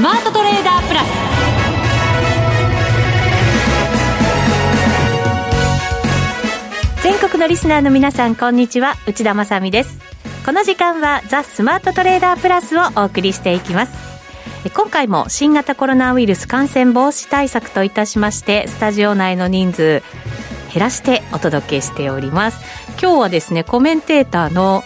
スマートトレーダープラス。全国のリスナーの皆さんこんにちは。内田まさです。この時間はザ・スマートトレーダープラスをお送りしていきます。今回も新型コロナウイルス感染防止対策といたしましてスタジオ内の人数減らしてお届けしております。今日はですねコメンテーターの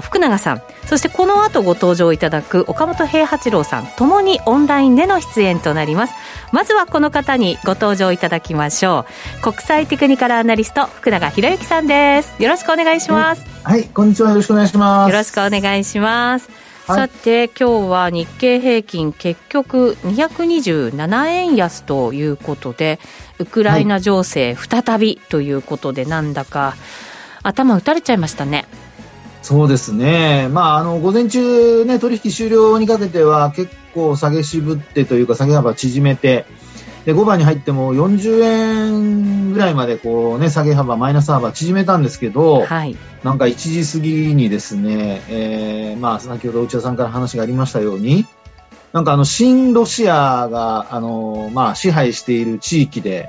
福永さん。そしてこの後ご登場いただく岡本平八郎さんともにオンラインでの出演となります。まずはこの方にご登場いただきましょう。国際テクニカルアナリスト福永博之さんです。よろしくお願いします。はいこんにちは。よろしくお願いします。よろしくお願いします。さて今日は日経平均結局227円安ということでウクライナ情勢再びということでなんだか頭打たれちゃいましたねそうですね、まあ、あの午前中、ね、取引終了にかけては結構下げ渋ってというか下げ幅縮めてで5番に入っても40円ぐらいまでこう、ね、下げ幅マイナス幅縮めたんですけど、はい、なんか1時過ぎにですね、えーまあ、先ほど内田さんから話がありましたようになんかあの新ロシアがあの、まあ、支配している地域で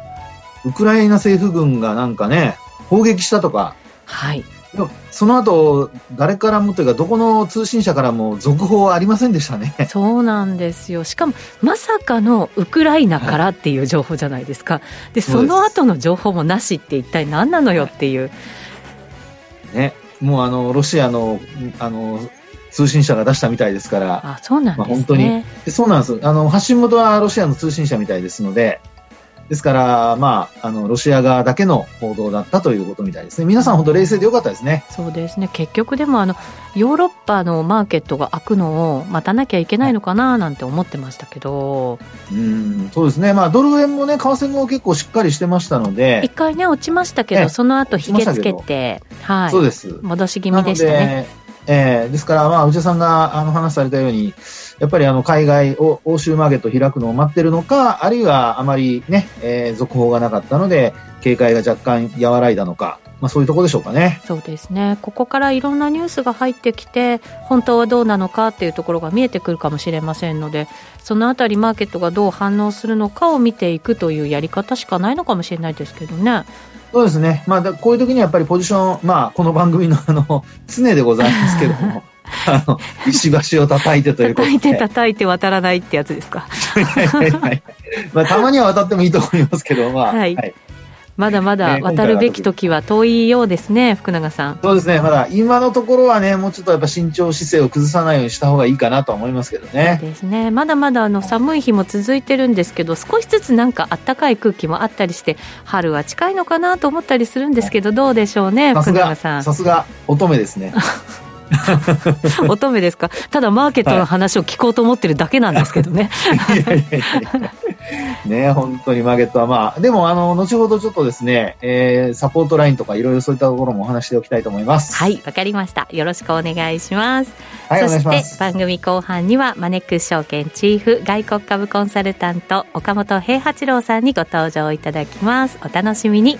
ウクライナ政府軍がなんかね砲撃したとか、はい、その後誰からもというかどこの通信社からも続報はありませんでしたね。そうなんですよ。しかもまさかのウクライナからっていう情報じゃないですか、はい、でその後の情報もなしって一体何なのよっていう、ね。もうあのロシアのあの通信社が出したみたいですから。あそうなんですね、まあ、本当に。そうなんです。あの発信元はロシアの通信社みたいですのでですから、まあ、あの、ロシア側だけの報道だったということみたいですね。皆さん本当冷静でよかったですね。そうですね。結局でも、あの、ヨーロッパのマーケットが開くのを待たなきゃいけないのかななんて思ってましたけど。うん、そうですね。まあ、ドル円もね、為替も結構しっかりしてましたので。一回ね、落ちましたけど、その後、引けつけて、はい。そうです。戻し気味でしたね。えー、ですから、まあ、内田さんがあの話されたように、やっぱりあの海外を欧州マーケットを開くのを待ってるのか、あるいはあまりね、えー、続報がなかったので、警戒が若干和らいだのか、まあ、そういうところでしょうかね。そうですね。ここからいろんなニュースが入ってきて、本当はどうなのかっていうところが見えてくるかもしれませんので、そのあたりマーケットがどう反応するのかを見ていくというやり方しかないのかもしれないですけどね。そうですね。まあ、こういう時にやっぱりポジション、まあ、この番組の あの、常でございますけども、あの、石橋を叩いてということで。叩いて叩いて渡らないってやつですか。まあ、たまには渡ってもいいと思いますけど、まあ、はい、はいまだまだ渡るべき時は遠いようですね、福永さん。そうですね、まだ今のところはね、もうちょっとやっぱ慎重姿勢を崩さないようにした方がいいかなと思いますけどね。ですね、まだまだあの寒い日も続いてるんですけど、少しずつなんか暖かい空気もあったりして、春は近いのかなと思ったりするんですけど、どうでしょうね、福永さん。さすが乙女ですね。乙女ですか？ただマーケットの話を聞こうと思ってるだけなんですけどね。いやいね、本当にマーケットはまあ、でもあの、後ほどちょっとですね、えー、サポートラインとかいろいろそういったところもお話しておきたいと思います。はい、わかりました。よろしくお願いします。はい、そして番組後半にはマネックス証券チーフ外国株コンサルタント岡本平八郎さんにご登場いただきます。お楽しみに。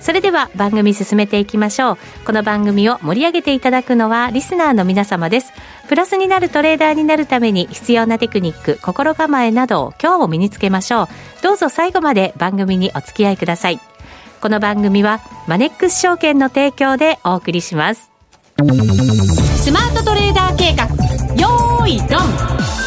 それでは番組進めていきましょう。この番組を盛り上げていただくのはリスナーの皆様です。プラスになるトレーダーになるために必要なテクニック、心構えなどを今日も身につけましょう。どうぞ最後まで番組にお付き合いください。この番組はマネックス証券の提供でお送りします。スマートトレーダー計画、よーいドン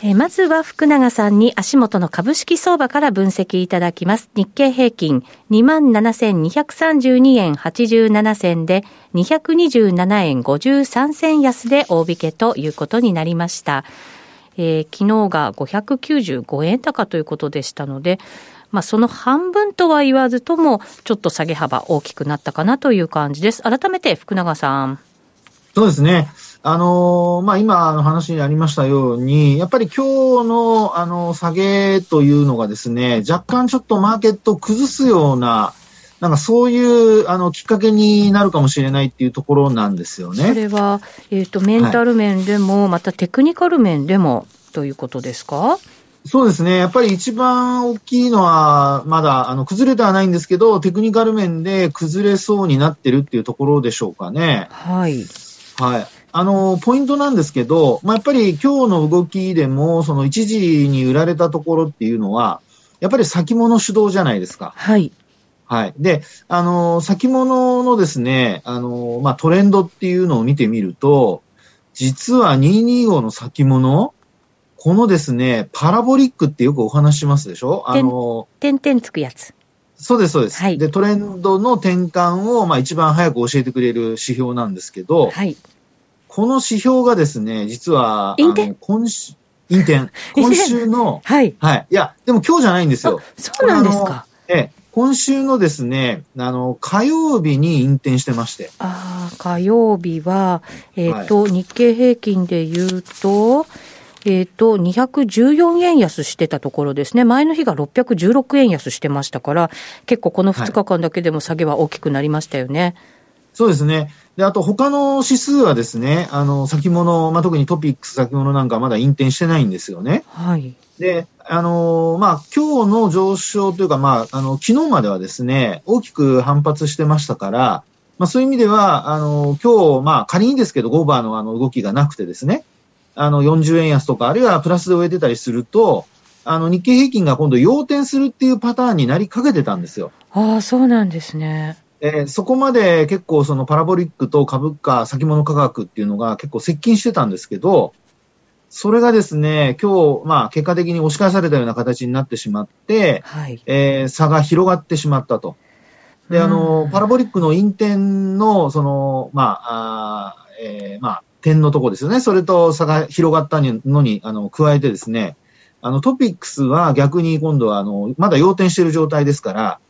えまずは福永さんに足元の株式相場から分析いただきます。日経平均27,232円87銭で227円53銭安で大引けということになりました。えー、昨日が595円高ということでしたので、まあ、その半分とは言わずとも、ちょっと下げ幅大きくなったかなという感じです。改めて福永さん。そうですね。あのー、まあ、今の話にありましたように、やっぱり今日の、あの、下げというのがですね、若干ちょっとマーケットを崩すような、なんかそういう、あの、きっかけになるかもしれないっていうところなんですよね。それは、えっ、ー、と、メンタル面でも、はい、またテクニカル面でもということですか？そうですね。やっぱり一番大きいのは、まだ、あの、崩れてはないんですけど、テクニカル面で崩れそうになってるっていうところでしょうかね。はい。はい。あの、ポイントなんですけど、まあ、やっぱり今日の動きでも、その一時に売られたところっていうのは、やっぱり先物主導じゃないですか。はい。はい。で、あの、先物のですね、あの、まあ、トレンドっていうのを見てみると、実は225の先物、このですね、パラボリックってよくお話しますでしょ？あの、点々つくやつ。そうです、そうです。はい、で、トレンドの転換を、まあ、一番早く教えてくれる指標なんですけど、はい。この指標がですね、実は、今週。今週の、はい。はい。いや、でも今日じゃないんですよ。そうなんですか。ええ、今週のですね、あの、火曜日に引転してまして。ああ、火曜日は、えっ、ー、と、はい、日経平均で言うと、えっ、ー、と、214円安してたところですね。前の日が616円安してましたから、結構この2日間だけでも下げは大きくなりましたよね。はい、そうですね。で、あと他の指数はですね、あの、先物、まあ、特にトピックス先物なんかまだ引転してないんですよね。はい。で、あのまあ、今日の上昇というか、まあ、あの、昨日まではですね、大きく反発してましたから、まあ、そういう意味では、あの、今日、まあ、仮にですけど、ゴーバーのあの動きがなくてですね、あの、40円安とか、あるいはプラスで終えてたりすると、あの、日経平均が今度要点するっていうパターンになりかけてたんですよ。ああ、そうなんですね。えー、そこまで結構そのパラボリックと株価、先物価格っていうのが結構接近してたんですけど、それがですね、今日、まあ結果的に押し返されたような形になってしまって、はい、えー、差が広がってしまったと。で、あの、パラボリックのインテンの、その、まあ、あえー、まあ、点のとこですよね。それと差が広がったのに、あの、加えてですね、あの、トピックスは逆に今度は、あの、まだ陽転している状態ですから、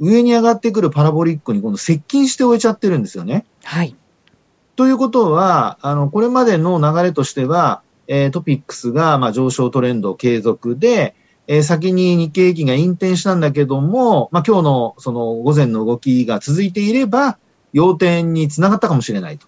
上に上がってくるパラボリックに今度接近して終えちゃってるんですよね。はい。ということは、あの、これまでの流れとしては、えー、トピックスが、まあ、上昇トレンド継続で、えー、先に日経平均が陰転したんだけども、まあ、今日のその午前の動きが続いていれば、陽転につながったかもしれないと。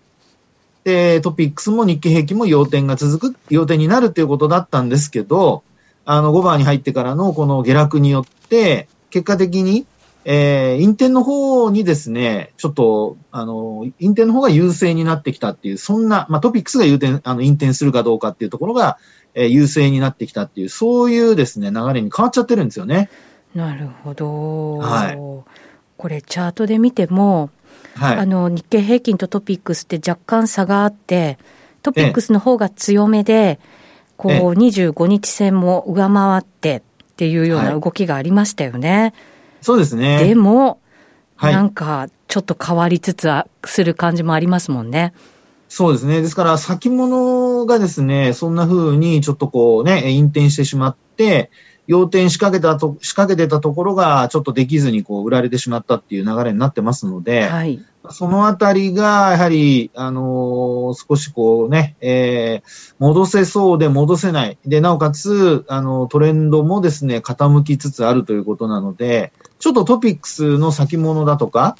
で、トピックスも日経平均も陽転が続く、陽転になるということだったんですけど、あの、5番に入ってからのこの下落によって、結果的にえー、インテンの方にですね、ちょっと、あの、インテンの方が優勢になってきたっていう、そんな、まあ、トピックスが陽転、あの、インテンするかどうかっていうところが、えー、優勢になってきたっていう、そういうですね、流れに変わっちゃってるんですよね。なるほど。はい。これ、チャートで見ても、はい、あの、日経平均とトピックスって若干差があって、トピックスの方が強めで、ええ、こう、25日線も上回ってっていうような動きがありましたよね。はいそうですね。でも、はい、なんか、ちょっと変わりつつする感じもありますもんね。そうですね。ですから、先物がですね、そんな風にちょっとこうね、引転してしまって、要点仕掛けたと、仕掛けてたところがちょっとできずにこう売られてしまったっていう流れになってますので、はい、そのあたりが、やはり、あのー、少しこうね、えー、戻せそうで戻せない。で、なおかつ、あの、トレンドもですね、傾きつつあるということなので、ちょっとトピックスの先物だとか、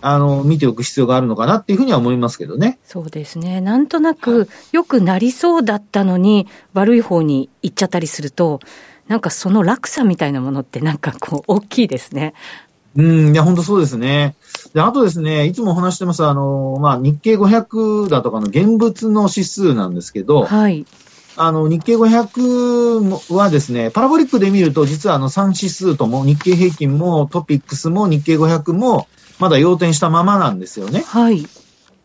あの、見ておく必要があるのかなっていうふうには思いますけどね。そうですね。なんとなく、良くなりそうだったのに、悪い方に行っちゃったりすると、なんかその落差みたいなものってなんかこう大きいですね。うん、いや、本当そうですね。で、あとですね、いつもお話してます、あの、まあ、日経500だとかの現物の指数なんですけど、はい。あの、日経500はですね、パラボリックで見ると、実はあの3指数とも、日経平均もトピックスも日経500も、まだ要点したままなんですよね。はい。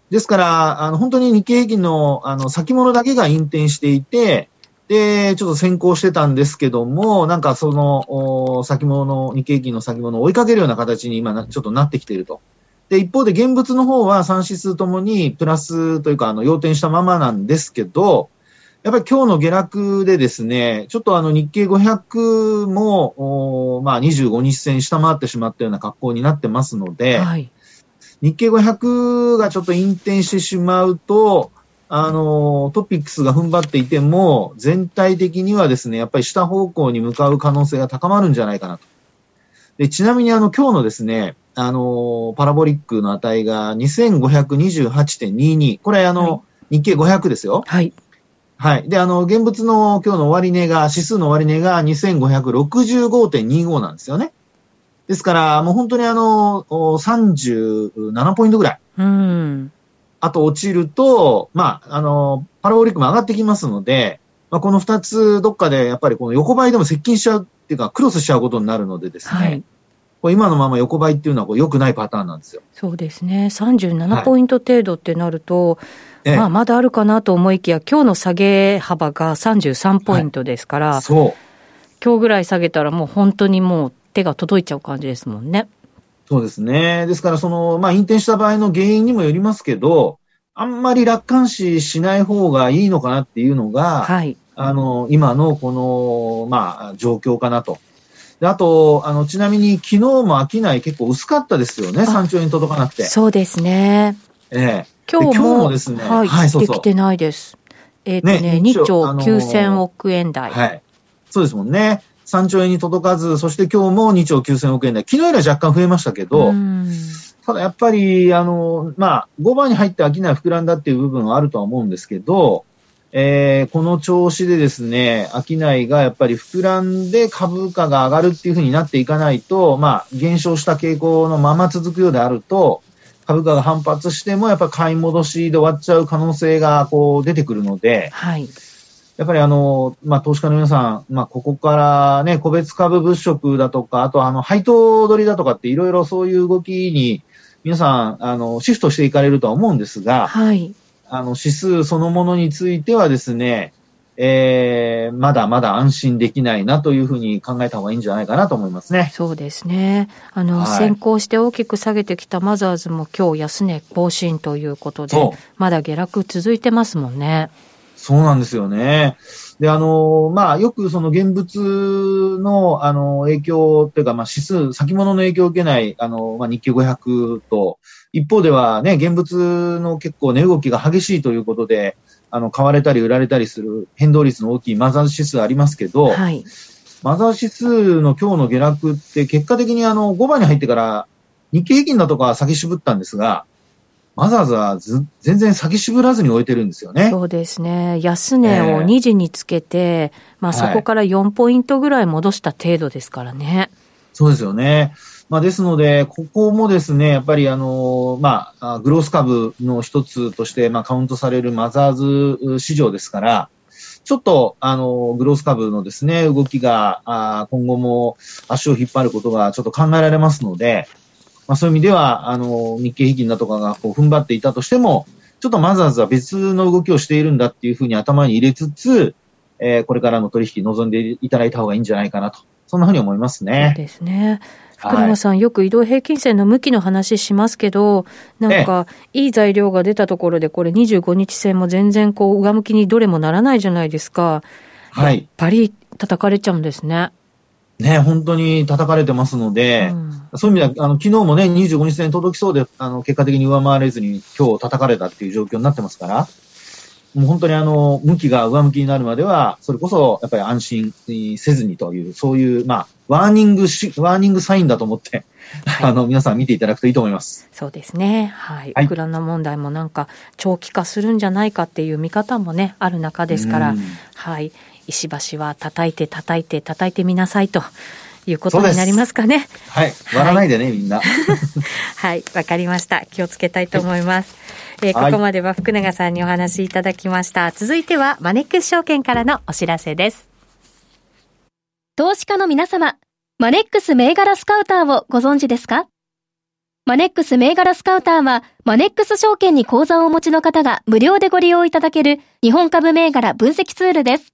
ですから、あの、本当に日経平均の、あの、先物だけが引転していて、で、ちょっと先行してたんですけども、なんかその、先物の、日経平均の先物を追いかけるような形に今ちょっとなってきていると。で、一方で現物の方は3指数ともにプラスというか、あの、要点したままなんですけど、やっぱり今日の下落でですね、ちょっとあの日経500も、まあ25日線下回ってしまったような格好になってますので、はい、日経500がちょっと引転してしまうと、あの、トピックスが踏ん張っていても、全体的にはですね、やっぱり下方向に向かう可能性が高まるんじゃないかなと。で、ちなみにあの、今日のですね、あの、パラボリックの値が2528.22。これあの、はい、日経500ですよ。はい。はい。で、あの、現物の今日の終値が、指数の終値が2565.25なんですよね。ですから、もう本当にあの、37ポイントぐらい。うん。あと落ちると、まあ、あの、パラボリックも上がってきますので、まあ、この二つどっかでやっぱりこの横ばいでも接近しちゃうっていうか、クロスしちゃうことになるのでですね、はい、これ今のまま横ばいっていうのはこう良くないパターンなんですよ。そうですね。37ポイント程度ってなると、はい、まあまだあるかなと思いきや、今日の下げ幅が33ポイントですから、はい、そう。今日ぐらい下げたらもう本当にもう手が届いちゃう感じですもんね。そうですね。ですから、その、まあ、引転した場合の原因にもよりますけど、あんまり楽観視しない方がいいのかなっていうのが、はい。あの、今のこの、まあ、状況かなと。であと、あの、ちなみに昨日も商い結構薄かったですよね。3兆円届かなくて。そうですね。ええ今日もですね、はい、はい、そうそう。できてないです。えっ、ー、とね、ね2兆9000億円台、はい。そうですもんね。3兆円に届かず、そして今日も2兆9000億円台。昨日よりは若干増えましたけど、ただやっぱり、あの、まあ、5番に入って商い膨らんだっていう部分はあるとは思うんですけど、えー、この調子でですね、商いがやっぱり膨らんで株価が上がるっていうふうになっていかないと、まあ、減少した傾向のまま続くようであると、株価が反発しても、やっぱ買い戻しで終わっちゃう可能性がこう出てくるので、はい。やっぱりあの、まあ、投資家の皆さん、まあ、ここからね、個別株物色だとか、あとあの、配当取りだとかっていろいろそういう動きに、皆さん、あの、シフトしていかれるとは思うんですが、はい。あの、指数そのものについてはですね、えー、まだまだ安心できないなというふうに考えた方がいいんじゃないかなと思いますね。そうですね。あの、はい、先行して大きく下げてきたマザーズも今日安値更新ということで、まだ下落続いてますもんね。そうなんですよね。で、あの、まあ、よくその現物の、あの、影響というか、まあ、指数、先物の影響を受けない、あの、まあ、日経500と、一方ではね、現物の結構値動きが激しいということで、あの、買われたり売られたりする変動率の大きいマザーズ指数ありますけど、はい、マザー指数の今日の下落って結果的にあの、5番に入ってから日経平均だとか先渋ったんですが、マザーズはず全然先渋らずに終えてるんですよね。そうですね。安値を2時につけて、えー、まあそこから4ポイントぐらい戻した程度ですからね。はい、そうですよね。まあですので、ここもですね、やっぱりあの、まあ、グロース株の一つとして、まあカウントされるマザーズ市場ですから、ちょっと、あの、グロース株のですね、動きが、あ今後も足を引っ張ることがちょっと考えられますので、まあ、そういう意味では、あの、日経平均だとかがこう踏ん張っていたとしても、ちょっとマザーズは別の動きをしているんだっていうふうに頭に入れつつ、えー、これからの取引望んでいただいた方がいいんじゃないかなと。そんなふうに思いますね。そうですね。福山さん、はい、よく移動平均線の向きの話しますけど、なんか、いい材料が出たところで、これ25日線も全然こう、上向きにどれもならないじゃないですか。はい。やっぱり叩かれちゃうんですね。ね、本当に叩かれてますので、うん、そういう意味では、あの、昨日もね、25日線届きそうで、あの、結果的に上回れずに今日叩かれたっていう状況になってますから、もう本当にあの、向きが上向きになるまでは、それこそ、やっぱり安心せずにという、そういう、まあ、ワーニングし、ワーニングサインだと思って、はい、あの、皆さん見ていただくといいと思います。そうですね。はい。ウクライナ問題もなんか、長期化するんじゃないかっていう見方もね、ある中ですから、はい。石橋は叩いて叩いて叩いてみなさいということになりますかね。はい。割らないでね、はい、みんな。はい。わかりました。気をつけたいと思います。えー、ここまでは福永さんにお話しいただきました。続いてはマネックス証券からのお知らせです。投資家の皆様、マネックス銘柄スカウターをご存知ですか？マネックス銘柄スカウターは、マネックス証券に口座をお持ちの方が無料でご利用いただける日本株銘柄分析ツールです。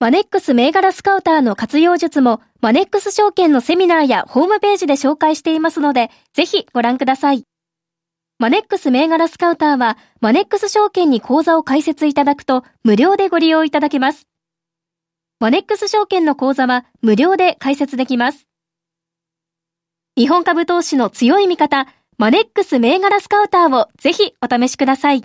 マネックス銘柄スカウターの活用術も、マネックス証券のセミナーやホームページで紹介していますので、ぜひご覧ください。マネックス銘柄スカウターは、マネックス証券に口座を開設いただくと、無料でご利用いただけます。マネックス証券の口座は、無料で開設できます。日本株投資の強い味方、マネックス銘柄スカウターをぜひお試しください。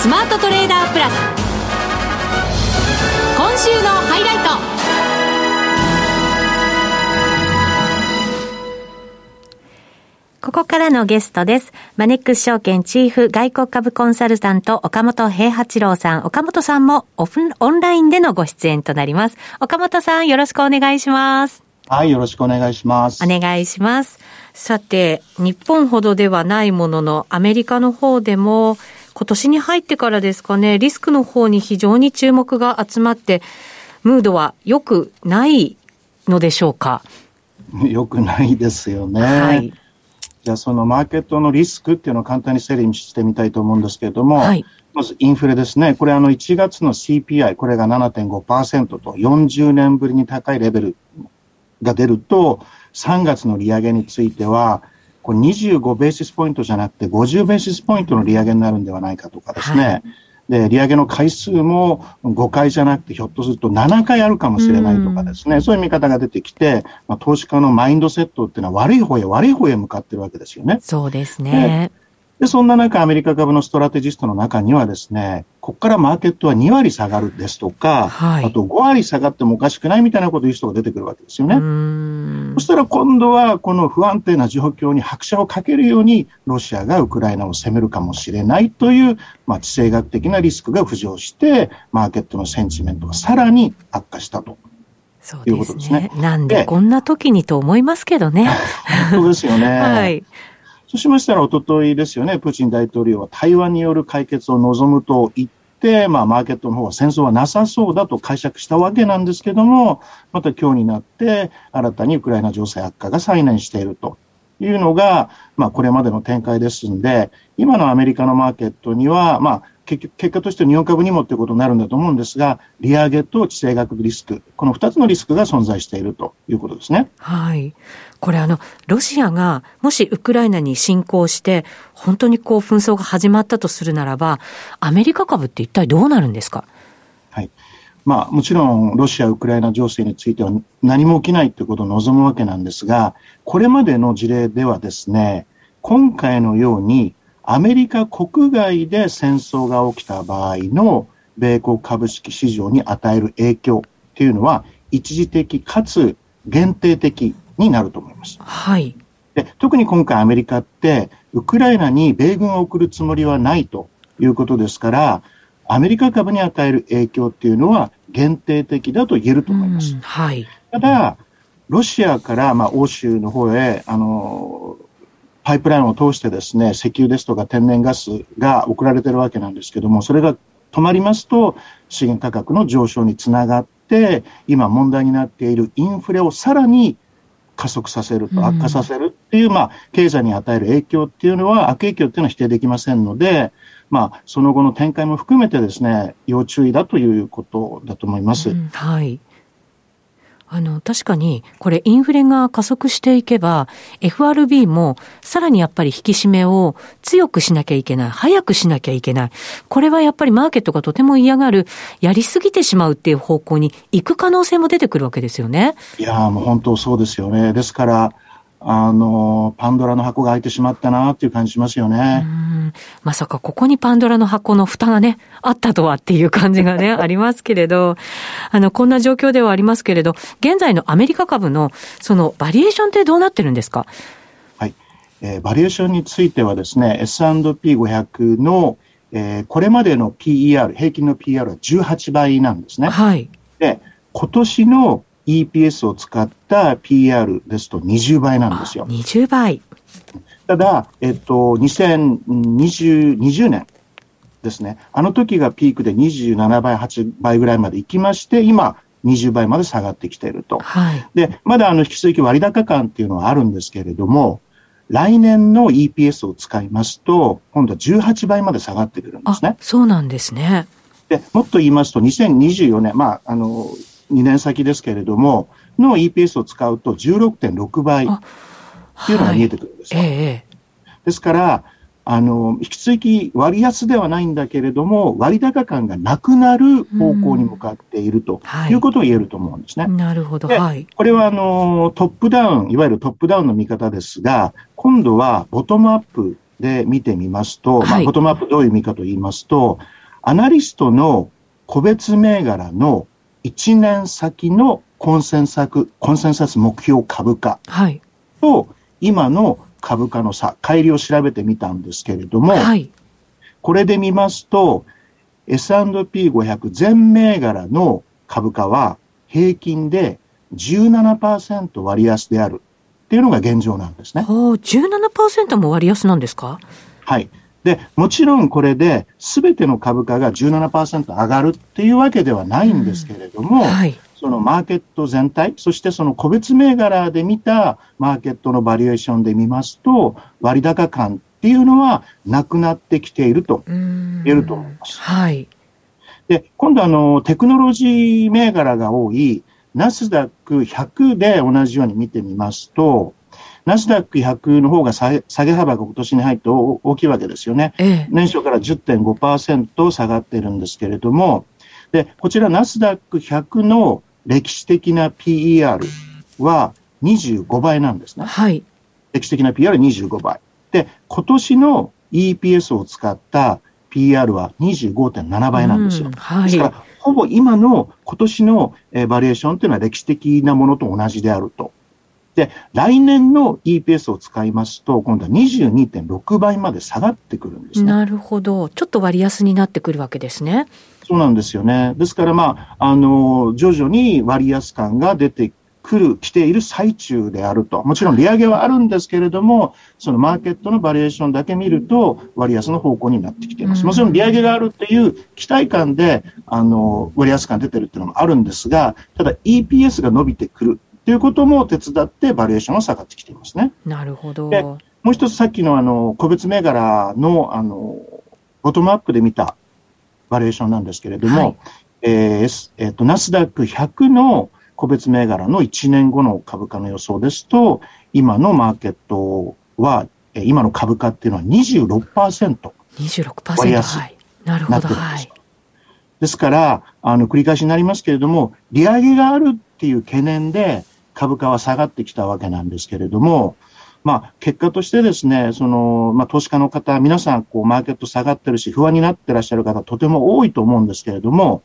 スマートトレーダープラス今週のハイライトここからのゲストです。マネックス証券チーフ外国株コンサルタント岡本平八郎さん。岡本さんもオフオンラインでのご出演となります。岡本さんよろしくお願いします。はい、よろしくお願いします。お願いします。さて、日本ほどではないものの、アメリカの方でも、今年に入ってからですかね、リスクの方に非常に注目が集まって、ムードは良くないのでしょうか？良くないですよね。はい。じゃあそのマーケットのリスクっていうのを簡単に整理してみたいと思うんですけれども、はい、まずインフレですね。これあの1月の CPI、これが7.5%と40年ぶりに高いレベルが出ると、3月の利上げについては、これ25ベーシスポイントじゃなくて50ベーシスポイントの利上げになるんではないかとかですね。はい、で、利上げの回数も5回じゃなくてひょっとすると7回あるかもしれないとかですね。うそういう見方が出てきて、まあ、投資家のマインドセットっていうのは悪い方へ悪い方へ向かってるわけですよね。そうですね。で、そんな中、アメリカ株のストラテジストの中にはですね、ここからマーケットは2割下がるですとか、はい、あと5割下がってもおかしくないみたいなことを言う人が出てくるわけですよね。そしたら今度はこの不安定な状況に拍車をかけるように、ロシアがウクライナを攻めるかもしれないという、まあ、地政学的なリスクが浮上して、マーケットのセンチメントがさらに悪化したと。そうですね。なんでこんな時にと思いますけどね。本当ですよね。はい。そうしましたら、おとといですよね、プーチン大統領は台湾による解決を望むと言って、まあ、マーケットの方は戦争はなさそうだと解釈したわけなんですけども、また今日になって、新たにウクライナ情勢悪化が再燃していると。いうのが、まあ、これまでの展開ですんで、今のアメリカのマーケットには、まあ、結果として日本株にもということになるんだと思うんですが、利上げと地政学リスク、この2つのリスクが存在しているということですね。はい。これあの、ロシアがもしウクライナに侵攻して、本当にこう紛争が始まったとするならば、アメリカ株って一体どうなるんですか？はい。まあ、もちろん、ロシア・ウクライナ情勢については何も起きないということを望むわけなんですが、これまでの事例ではですね、今回のようにアメリカ国外で戦争が起きた場合の米国株式市場に与える影響っていうのは一時的かつ限定的になると思います。はい。で特に今回アメリカってウクライナに米軍を送るつもりはないということですから、アメリカ株に与える影響っていうのは限定的だと言えると思います。はい。ただ、ロシアから、まあ、欧州の方へ、あの、パイプラインを通してですね、石油ですとか天然ガスが送られてるわけなんですけども、それが止まりますと、資源価格の上昇につながって、今問題になっているインフレをさらに加速させると、悪化させるっていう、まあ、経済に与える影響っていうのは、悪影響っていうのは否定できませんので、まあ、その後の展開も含めてですね、要注意だということだと思います。うん、はい。あの、確かに、これインフレが加速していけば、FRB もさらにやっぱり引き締めを強くしなきゃいけない、早くしなきゃいけない。これはやっぱりマーケットがとても嫌がる、やりすぎてしまうっていう方向に行く可能性も出てくるわけですよね。いやもう本当そうですよね。ですから、あの、パンドラの箱が開いてしまったなっていう感じしますよね。まさかここにパンドラの箱の蓋がね、あったとはっていう感じがね、ありますけれど、あの、こんな状況ではありますけれど、現在のアメリカ株のそのバリエーションってどうなってるんですか？はい。えー、バリエーションについてはですね、S&P500 の、えー、これまでの PER、平均の PER は18倍なんですね。はい。で、今年の EPS を使った PR ですと20倍なんですよ。20倍。ただ、えっと、2020 20年ですね。あの時がピークで27倍、8倍ぐらいまで行きまして、今、20倍まで下がってきていると。はい、で、まだあの引き続き割高感っていうのはあるんですけれども、来年の EPS を使いますと、今度は18倍まで下がってくるんですね。そうなんですね。で、もっと言いますと、2024年、まあ、あの、2年先ですけれども、の EPS を使うと16.6倍っていうのが見えてくるんですよ。はい、ええ、ですから、あの、引き続き割安ではないんだけれども、割高感がなくなる方向に向かっているということを言えると思うんですね。はい、なるほど。はい。これは、あの、トップダウン、いわゆるトップダウンの見方ですが、今度はボトムアップで見てみますと、はい、まあ、ボトムアップどういう意味かと言いますと、アナリストの個別銘柄の1年先のコンセンサス、コンセンサス目標株価と、今の株価の差、乖離を調べてみたんですけれども、はい、これで見ますと、S&P500 全銘柄の株価は平均で17%割安であるっていうのが現状なんですね。17%も割安なんですか？はい。で、もちろんこれで全ての株価が17%上がるっていうわけではないんですけれども、うんはい、そのマーケット全体、そしてその個別銘柄で見たマーケットのバリエーションで見ますと、割高感っていうのはなくなってきていると言えると思います。はい。で、今度あの、テクノロジー銘柄が多いナスダック100で同じように見てみますと、ナスダック100の方が下げ幅が今年に入って大きいわけですよね。ええ、年初から10.5%下がってるんですけれども、で、こちらナスダック100の歴史的な PER は25倍なんですね。はい。歴史的な PR25 倍。で、今年の EPS を使った PR は25.7倍なんですよ。はい、ですから、ほぼ今の今年の、えー、バリエーションというのは歴史的なものと同じであると。で、来年の EPS を使いますと、今度は22.6倍まで下がってくるんですね。なるほど。ちょっと割安になってくるわけですね。そうなんですよね。ですから、まあ、あの、徐々に割安感が出てくる、来ている最中であると。もちろん利上げはあるんですけれども、そのマーケットのバリエーションだけ見ると、割安の方向になってきています。もちろん利上げがあるっていう期待感で、あの、割安感出てるっていうのもあるんですが、ただ EPS が伸びてくるということも手伝ってバリエーションは下がってきていますね。なるほど。で、もう一つさっきのあの、個別銘柄のあの、ボトムアップで見たバリエーションなんですけれども、はい、えー、えっ、ー、と、ナスダック100の個別銘柄の1年後の株価の予想ですと、今のマーケットは、え今の株価っていうのは26%。26%割安はい。なるほど。はい。ですから、あの、繰り返しになりますけれども、利上げがあるっていう懸念で株価は下がってきたわけなんですけれども、まあ、結果としてですね、その、まあ、投資家の方、皆さん、こう、マーケット下がってるし、不安になってらっしゃる方、とても多いと思うんですけれども、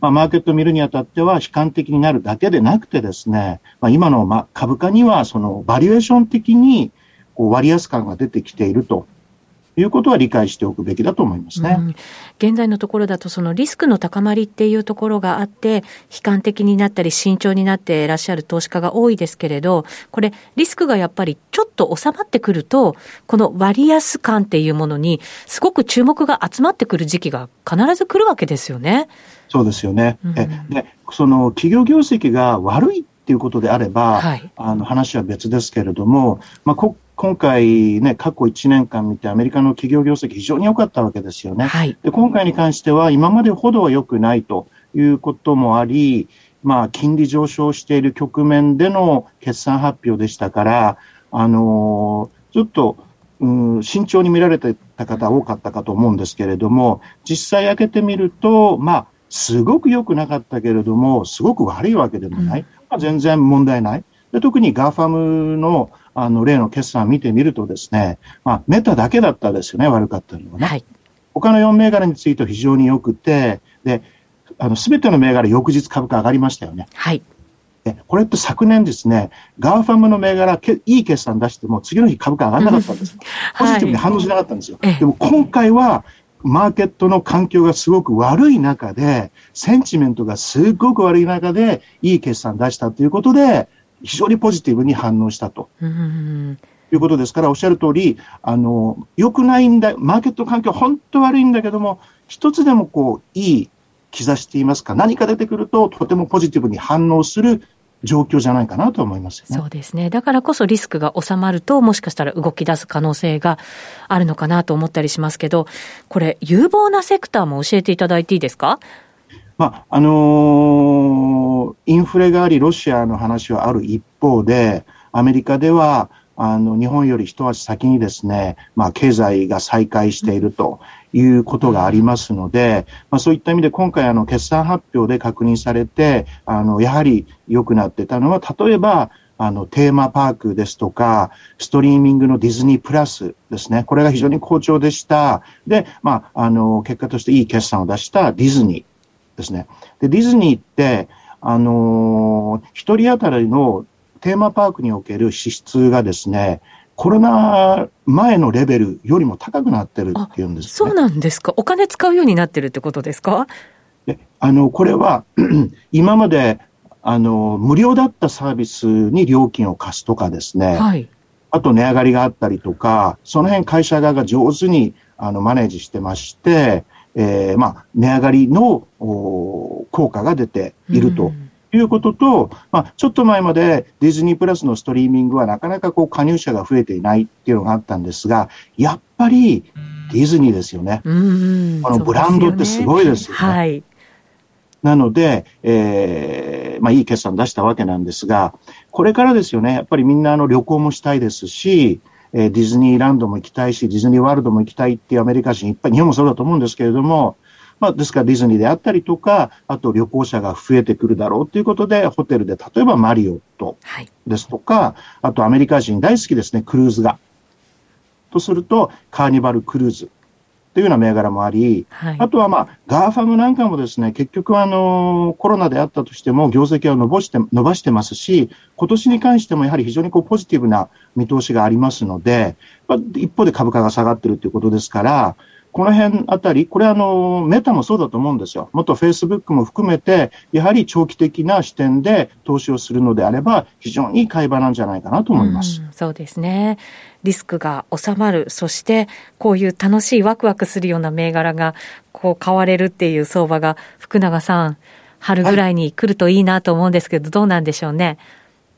まあ、マーケット見るにあたっては、悲観的になるだけでなくてですね、まあ、今の、まあ、株価には、その、バリエーション的に、こう、割安感が出てきていると。いうことは理解しておくべきだと思いますね。うん、現在のところだと、そのリスクの高まりっていうところがあって、悲観的になったり慎重になっていらっしゃる投資家が多いですけれど、これ、リスクがやっぱりちょっと収まってくると、この割安感っていうものに、すごく注目が集まってくる時期が必ず来るわけですよね。そうですよね。うん、えでその企業業績が悪いっていうことであれば、はい、あの話は別ですけれども、まあ、こ今回ね、過去1年間見てアメリカの企業業績非常に良かったわけですよね。はい、で今回に関しては今までほどは良くないということもあり、まあ、金利上昇している局面での決算発表でしたから、あのー、ちょっと、うん、慎重に見られてた方多かったかと思うんですけれども、実際開けてみると、まあ、すごく良くなかったけれども、すごく悪いわけでもない。まあ、全然問題ない。で特に GAFAM のあの、例の決算を見てみるとですね、まあ、メタだけだったですよね、悪かったのはね。はい。他の4銘柄については非常に良くて、で、あの、すべての銘柄翌日株価上がりましたよね。はい。で、これって昨年ですね、 GAFAMの銘柄、けいい決算出しても、次の日株価上がらなかったんです。ポジティブに反応しなかったんですよ。でも今回は、マーケットの環境がすごく悪い中で、センチメントがすごく悪い中で、いい決算出したということで、非常にポジティブに反応したと。いうことですから、おっしゃる通り、あの、良くないんだ、マーケット環境本当悪いんだけども、一つでもこう、いい兆しといいますか、何か出てくると、とてもポジティブに反応する状況じゃないかなと思います、ね、そうですね。だからこそリスクが収まると、もしかしたら動き出す可能性があるのかなと思ったりしますけど、これ、有望なセクターも教えていただいていいですか？まあ、あのー、インフレがあり、ロシアの話はある一方で、アメリカでは、あの、日本より一足先にですね、まあ、経済が再開しているということがありますので、まあ、そういった意味で今回、あの、決算発表で確認されて、あの、やはり良くなってたのは、例えば、あの、テーマパークですとか、ストリーミングのディズニープラスですね。これが非常に好調でした。で、まあ、あの、結果としていい決算を出したディズニーですね。で、ディズニーって、あの一人当たりのテーマパークにおける支出がですね、コロナ前のレベルよりも高くなってるっていうんです、ね、そうなんですか。お金使うようになってるってことですか？あの、これは 今まで、あの、無料だったサービスに料金を貸すとかですね。はい。あと値上がりがあったりとか、その辺会社側が上手にあのマネージしてまして、えー、まあ、値上がりの効果が出ていると。うんいうことと、まあ、ちょっと前までディズニープラスのストリーミングはなかなかこう加入者が増えていないっていうのがあったんですが、やっぱりディズニーですよね。このブランドってすごいですよね。はい。なので、えー、まあいい決算出したわけなんですが、これからですよね、やっぱりみんなあの旅行もしたいですし、えー、ディズニーランドも行きたいし、ディズニーワールドも行きたいっていうアメリカ人いっぱい、日本もそうだと思うんですけれども、まあ、ですからディズニーであったりとか、あと旅行者が増えてくるだろうということで、ホテルで例えばマリオットですとか、はい、あとアメリカ人大好きですね、クルーズが。とすると、カーニバルクルーズ。というような銘柄もあり、はい、あとはまあ、 GAFAM なんかもですね、結局あの、コロナであったとしても業績を伸ばして、伸ばしてますし、今年に関してもやはり非常にこうポジティブな見通しがありますので、まあ、一方で株価が下がっているということですから、この辺あたり、これあの、メタもそうだと思うんですよ。もっとフェイスブックも含めて、やはり長期的な視点で投資をするのであれば、非常に買い場なんじゃないかなと思います。うそうですね。リスクが収まる、そしてこういう楽しいワクワクするような銘柄がこう買われるっていう相場が福永さん、春ぐらいに来るといいなと思うんですけど、はい、どうなんでしょうね。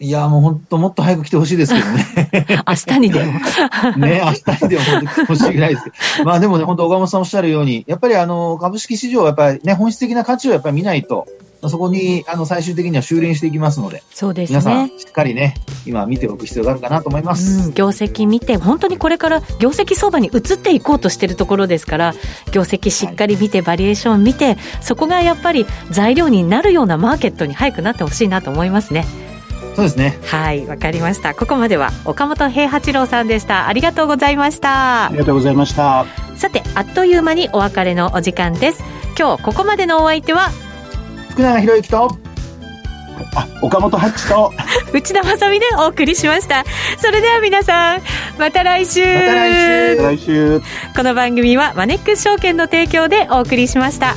いや、もう本当、もっと早く来てほしいですけどね。明日にでも。ね、明日にでも来てほしいぐらいですけど。まあでもね、本当、岡本さんおっしゃるように、やっぱりあの、株式市場はやっぱりね、本質的な価値をやっぱり見ないと、そこに、あの、最終的には修練していきますので。そうですね。皆さん、しっかりね、今見ておく必要があるかなと思います。うん、業績見て、本当にこれから業績相場に移っていこうとしているところですから、業績しっかり見て、バリエーション見て、そこがやっぱり材料になるようなマーケットに早くなってほしいなと思いますね。そうですね。はい、わかりました。ここまでは岡本平八郎さんでした。ありがとうございました。ありがとうございました。さて、あっという間にお別れのお時間です。今日ここまでのお相手は？福永博之とあ、岡本ハッチと 内田まさみでお送りしました。それでは皆さん、また来週。また来週。来週。この番組はマネックス証券の提供でお送りしました。